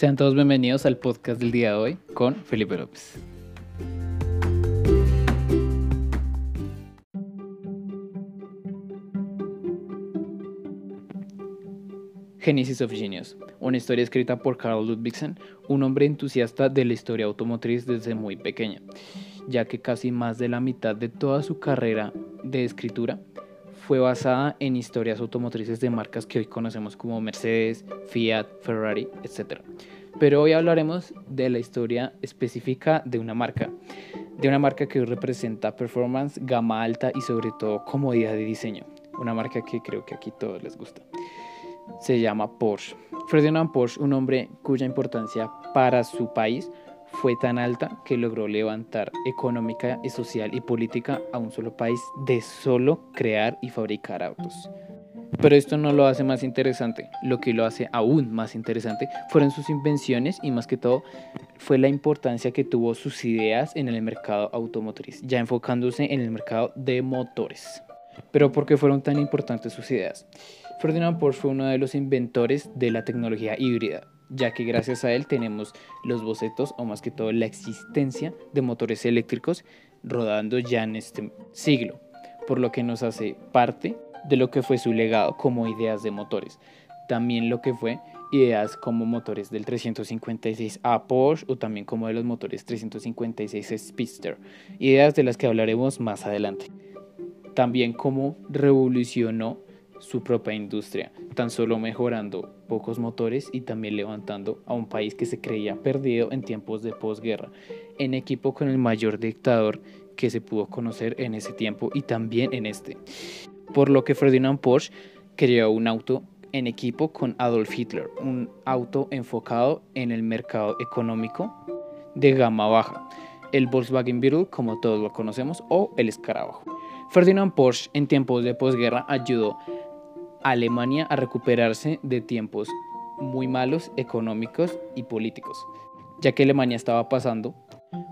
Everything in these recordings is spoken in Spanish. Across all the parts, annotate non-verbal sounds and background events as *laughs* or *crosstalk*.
Sean todos bienvenidos al podcast del día de hoy con Felipe López. Genesis of Genius, una historia escrita por Carl Ludwigsen, un hombre entusiasta de la historia automotriz desde muy pequeño, ya que casi más de la mitad de toda su carrera de escritura fue basada en historias automotrices de marcas que hoy conocemos como Mercedes, Fiat, Ferrari, etc. Pero hoy hablaremos de la historia específica de una marca, de una marca que hoy representa performance, gama alta y sobre todo comodidad de diseño, una marca que creo que aquí todos les gusta. Se llama Porsche. Ferdinand Porsche, un hombre cuya importancia para su país fue tan alta que logró levantar económica, social y política a un solo país de solo crear y fabricar autos. Pero esto no lo hace más interesante. Lo que lo hace aún más interesante fueron sus invenciones y más que todo fue la importancia que tuvo sus ideas en el mercado automotriz, ya enfocándose en el mercado de motores. Pero ¿por qué fueron tan importantes sus ideas? Ferdinand Porsche fue uno de los inventores de la tecnología híbrida, ya que gracias a él tenemos los bocetos o más que todo la existencia de motores eléctricos rodando ya en este siglo, por lo que nos hace parte de lo que fue su legado como ideas de motores. También lo que fue ideas como motores del 356A Porsche o también como de los motores 356 Speedster, ideas de las que hablaremos más adelante. También cómo revolucionó su propia industria, tan solo mejorando pocos motores y también levantando a un país que se creía perdido en tiempos de posguerra, en equipo con el mayor dictador que se pudo conocer en ese tiempo y también en este. Por lo que Ferdinand Porsche creó un auto en equipo con Adolf Hitler, un auto enfocado en el mercado económico de gama baja, el Volkswagen Beetle como todos lo conocemos o el escarabajo. Ferdinand Porsche en tiempos de posguerra ayudó Alemania a recuperarse de tiempos muy malos económicos y políticos, ya que Alemania estaba pasando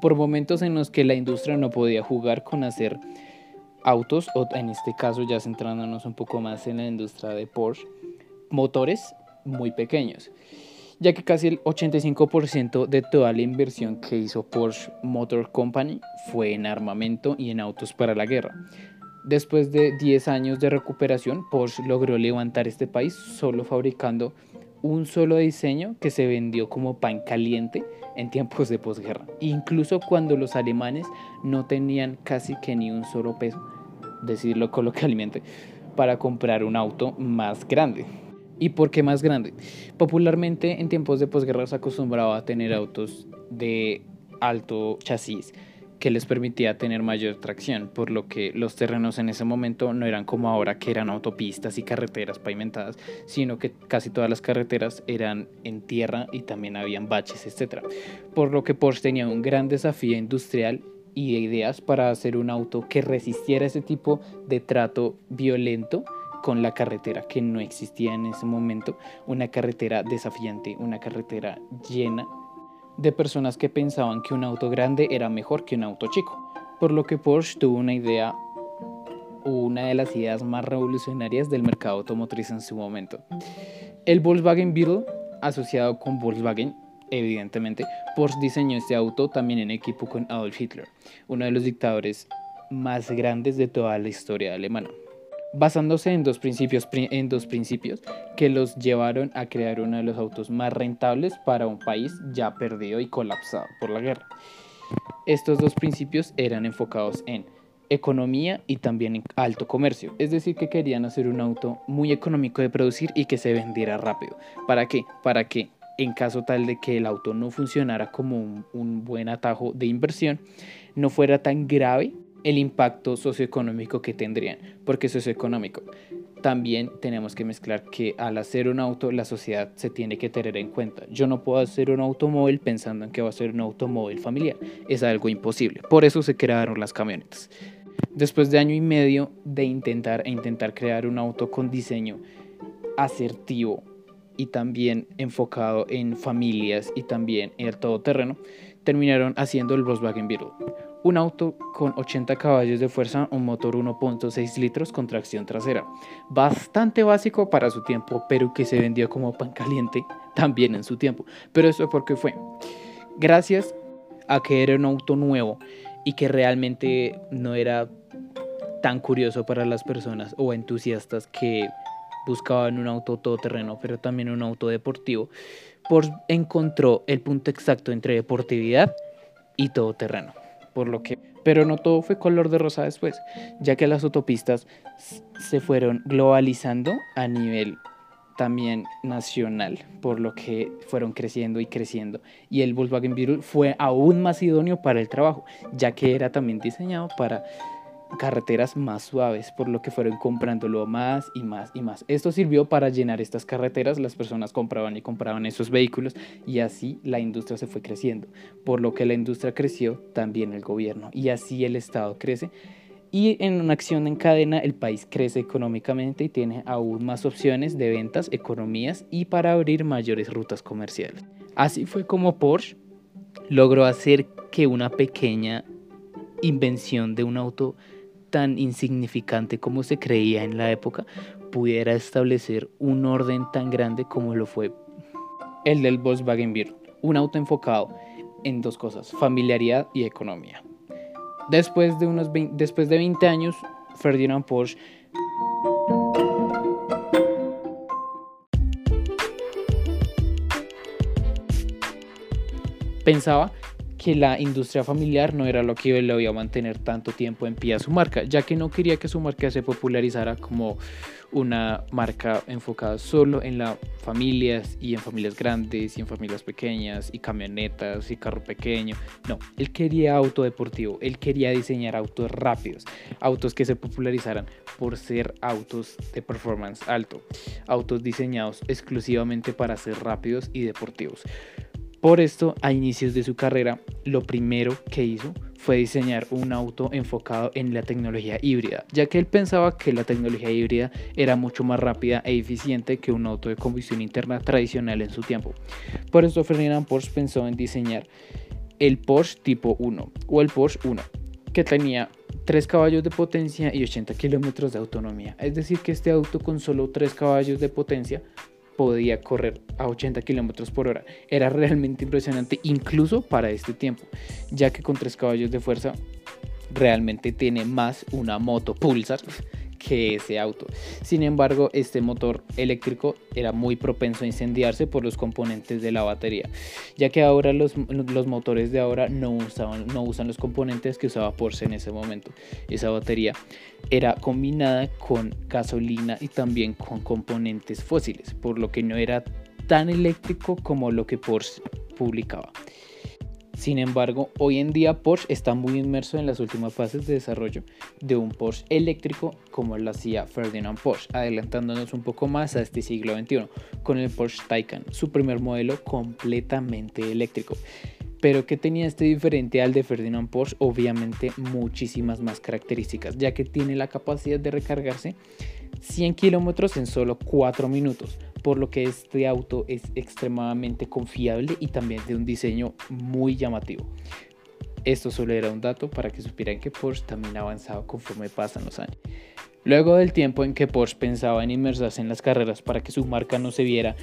por momentos en los que la industria no podía jugar con hacer autos, o en este caso ya centrándonos un poco más en la industria de Porsche, motores muy pequeños, ya que casi el 85% de toda la inversión que hizo Porsche Motor Company fue en armamento y en autos para la guerra. Después de 10 años de recuperación, Porsche logró levantar este país solo fabricando un solo diseño que se vendió como pan caliente en tiempos de posguerra, incluso cuando los alemanes no tenían casi que ni un solo peso, decirlo coloquialmente, para comprar un auto más grande. ¿Y por qué más grande? Popularmente en tiempos de posguerra se acostumbraba a tener autos de alto chasis que les permitía tener mayor tracción, por lo que los terrenos en ese momento no eran como ahora que eran autopistas y carreteras pavimentadas, sino que casi todas las carreteras eran en tierra y también habían baches, etc. Por lo que Porsche tenía un gran desafío industrial y de ideas para hacer un auto que resistiera ese tipo de trato violento con la carretera que no existía en ese momento, una carretera desafiante, una carretera llena de personas que pensaban que un auto grande era mejor que un auto chico, por lo que Porsche tuvo una idea, una de las ideas más revolucionarias del mercado automotriz en su momento. El Volkswagen Beetle, asociado con Volkswagen, evidentemente, Porsche diseñó este auto también en equipo con Adolf Hitler, uno de los dictadores más grandes de toda la historia alemana basándose en dos, principios, en dos principios que los llevaron a crear uno de los autos más rentables para un país ya perdido y colapsado por la guerra. Estos dos principios eran enfocados en economía y también en alto comercio, es decir, que querían hacer un auto muy económico de producir y que se vendiera rápido. ¿Para qué? Para que en caso tal de que el auto no funcionara como un, un buen atajo de inversión, no fuera tan grave el impacto socioeconómico que tendrían, porque socioeconómico. También tenemos que mezclar que al hacer un auto la sociedad se tiene que tener en cuenta. Yo no puedo hacer un automóvil pensando en que va a ser un automóvil familiar. Es algo imposible. Por eso se crearon las camionetas. Después de año y medio de intentar e intentar crear un auto con diseño asertivo y también enfocado en familias y también en el todoterreno, terminaron haciendo el Volkswagen Beetle Un auto con 80 caballos de fuerza, un motor 1.6 litros con tracción trasera. Bastante básico para su tiempo, pero que se vendió como pan caliente *laughs* también en su tiempo. Pero eso porque fue gracias a que era un auto nuevo y que realmente no era tan curioso para las personas o entusiastas que buscaban un auto todoterreno, pero también un auto deportivo, por encontró el punto exacto entre deportividad y todoterreno por lo que... Pero no todo fue color de rosa después, ya que las autopistas se fueron globalizando a nivel también nacional, por lo que fueron creciendo y creciendo. Y el Volkswagen Beetle fue aún más idóneo para el trabajo, ya que era también diseñado para carreteras más suaves, por lo que fueron comprándolo más y más y más. Esto sirvió para llenar estas carreteras, las personas compraban y compraban esos vehículos y así la industria se fue creciendo. Por lo que la industria creció, también el gobierno y así el Estado crece. Y en una acción en cadena el país crece económicamente y tiene aún más opciones de ventas, economías y para abrir mayores rutas comerciales. Así fue como Porsche logró hacer que una pequeña invención de un auto tan insignificante como se creía en la época pudiera establecer un orden tan grande como lo fue el del Volkswagen Beetle, un auto enfocado en dos cosas, familiaridad y economía. Después de, unos después de 20 años, Ferdinand Porsche pensaba que la industria familiar no era lo que le iba a mantener tanto tiempo en pie a su marca, ya que no quería que su marca se popularizara como una marca enfocada solo en las familias y en familias grandes y en familias pequeñas y camionetas y carro pequeño. No, él quería auto deportivo, él quería diseñar autos rápidos, autos que se popularizaran por ser autos de performance alto, autos diseñados exclusivamente para ser rápidos y deportivos. Por esto, a inicios de su carrera, lo primero que hizo fue diseñar un auto enfocado en la tecnología híbrida, ya que él pensaba que la tecnología híbrida era mucho más rápida e eficiente que un auto de combustión interna tradicional en su tiempo. Por esto, Ferdinand Porsche pensó en diseñar el Porsche tipo 1 o el Porsche 1, que tenía 3 caballos de potencia y 80 kilómetros de autonomía. Es decir, que este auto con solo 3 caballos de potencia podía correr a 80 kilómetros por hora. Era realmente impresionante, incluso para este tiempo, ya que con tres caballos de fuerza realmente tiene más una moto Pulsar que ese auto. Sin embargo, este motor eléctrico era muy propenso a incendiarse por los componentes de la batería, ya que ahora los, los motores de ahora no, usaban, no usan los componentes que usaba Porsche en ese momento. Esa batería era combinada con gasolina y también con componentes fósiles, por lo que no era tan eléctrico como lo que Porsche publicaba. Sin embargo, hoy en día Porsche está muy inmerso en las últimas fases de desarrollo de un Porsche eléctrico como lo hacía Ferdinand Porsche, adelantándonos un poco más a este siglo XXI con el Porsche Taycan, su primer modelo completamente eléctrico. Pero ¿qué tenía este diferente al de Ferdinand Porsche? Obviamente muchísimas más características, ya que tiene la capacidad de recargarse 100 kilómetros en solo 4 minutos, por lo que este auto es extremadamente confiable y también de un diseño muy llamativo. Esto solo era un dato para que supieran que Porsche también ha avanzado conforme pasan los años. Luego del tiempo en que Porsche pensaba en inmersarse en las carreras para que su marca no se viera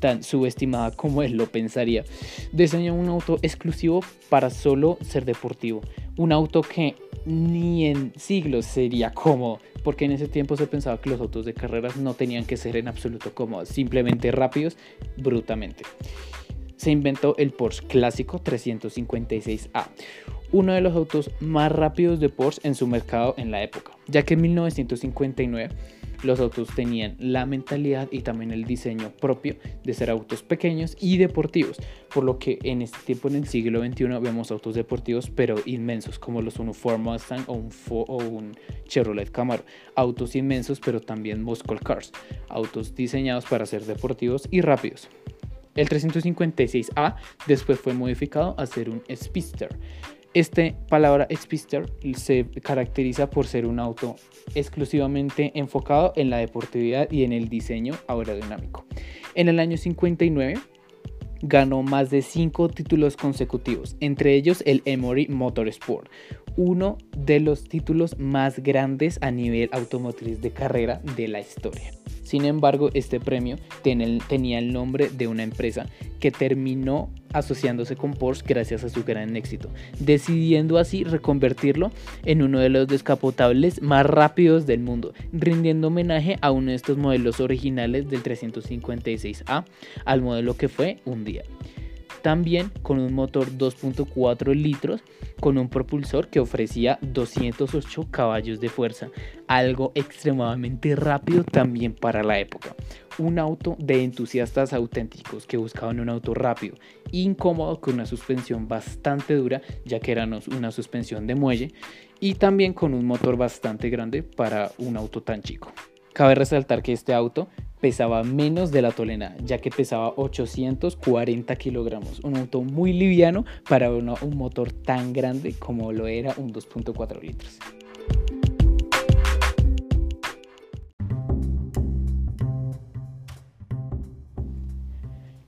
tan subestimada como él lo pensaría, diseñó un auto exclusivo para solo ser deportivo. Un auto que ni en siglos sería cómodo, porque en ese tiempo se pensaba que los autos de carreras no tenían que ser en absoluto cómodos, simplemente rápidos, brutamente. Se inventó el Porsche clásico 356A, uno de los autos más rápidos de Porsche en su mercado en la época, ya que en 1959 los autos tenían la mentalidad y también el diseño propio de ser autos pequeños y deportivos, por lo que en este tiempo en el siglo XXI vemos autos deportivos pero inmensos como los un Ford Mustang o un, o un Chevrolet Camaro, autos inmensos pero también muscle cars, autos diseñados para ser deportivos y rápidos. El 356A después fue modificado a ser un Speedster esta palabra Speedster se caracteriza por ser un auto exclusivamente enfocado en la deportividad y en el diseño aerodinámico. En el año 59 ganó más de cinco títulos consecutivos, entre ellos el Emory Motorsport, uno de los títulos más grandes a nivel automotriz de carrera de la historia. Sin embargo, este premio tenía el nombre de una empresa que terminó asociándose con Porsche gracias a su gran éxito, decidiendo así reconvertirlo en uno de los descapotables más rápidos del mundo, rindiendo homenaje a uno de estos modelos originales del 356A al modelo que fue un día también con un motor 2.4 litros con un propulsor que ofrecía 208 caballos de fuerza, algo extremadamente rápido también para la época. Un auto de entusiastas auténticos que buscaban un auto rápido, incómodo con una suspensión bastante dura, ya que era una suspensión de muelle, y también con un motor bastante grande para un auto tan chico. Cabe resaltar que este auto pesaba menos de la tolena, ya que pesaba 840 kilogramos, un auto muy liviano para un motor tan grande como lo era un 2.4 litros.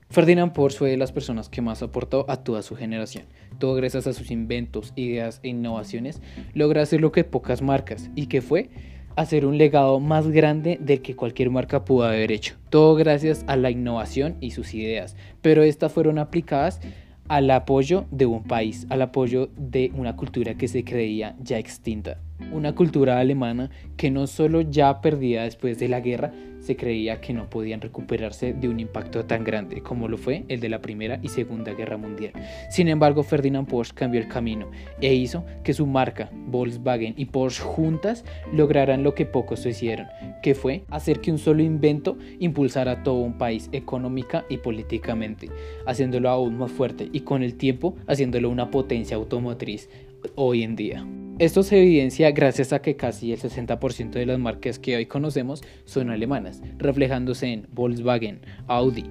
Ferdinand Porsche fue de las personas que más aportó a toda su generación. Todo gracias a sus inventos, ideas e innovaciones, logra hacer lo que pocas marcas, y que fue hacer un legado más grande del que cualquier marca pudo haber hecho. Todo gracias a la innovación y sus ideas, pero estas fueron aplicadas al apoyo de un país, al apoyo de una cultura que se creía ya extinta. Una cultura alemana que no solo ya perdida después de la guerra, se creía que no podían recuperarse de un impacto tan grande como lo fue el de la Primera y Segunda Guerra Mundial. Sin embargo, Ferdinand Porsche cambió el camino e hizo que su marca, Volkswagen y Porsche juntas, lograran lo que pocos hicieron, que fue hacer que un solo invento impulsara a todo un país económica y políticamente, haciéndolo aún más fuerte y con el tiempo haciéndolo una potencia automotriz hoy en día. Esto se evidencia gracias a que casi el 60% de las marcas que hoy conocemos son alemanas, reflejándose en Volkswagen, Audi,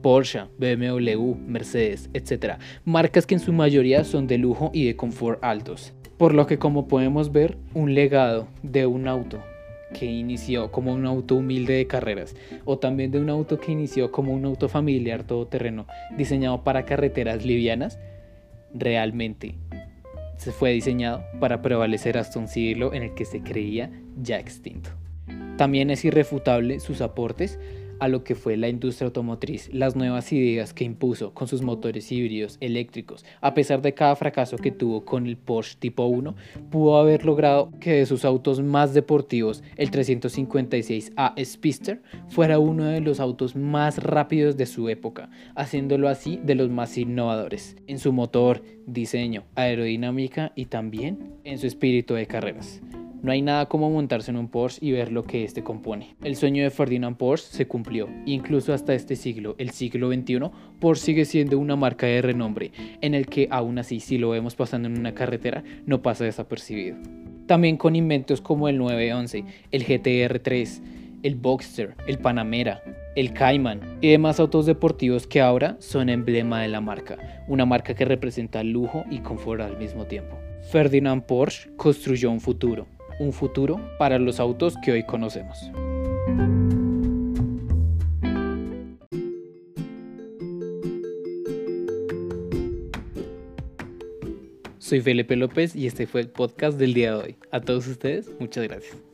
Porsche, BMW, Mercedes, etc. Marcas que en su mayoría son de lujo y de confort altos. Por lo que como podemos ver, un legado de un auto que inició como un auto humilde de carreras o también de un auto que inició como un auto familiar todoterreno diseñado para carreteras livianas, realmente se fue diseñado para prevalecer hasta un siglo en el que se creía ya extinto. También es irrefutable sus aportes a lo que fue la industria automotriz, las nuevas ideas que impuso con sus motores híbridos eléctricos, a pesar de cada fracaso que tuvo con el Porsche Tipo 1, pudo haber logrado que de sus autos más deportivos, el 356A Speedster fuera uno de los autos más rápidos de su época, haciéndolo así de los más innovadores en su motor, diseño, aerodinámica y también en su espíritu de carreras. No hay nada como montarse en un Porsche y ver lo que este compone. El sueño de Ferdinand Porsche se cumplió, incluso hasta este siglo, el siglo XXI, Porsche sigue siendo una marca de renombre, en el que aún así si lo vemos pasando en una carretera no pasa desapercibido. También con inventos como el 911, el GTR3, el Boxster, el Panamera, el Cayman y demás autos deportivos que ahora son emblema de la marca, una marca que representa lujo y confort al mismo tiempo. Ferdinand Porsche construyó un futuro, un futuro para los autos que hoy conocemos. Soy Felipe López y este fue el podcast del día de hoy. A todos ustedes, muchas gracias.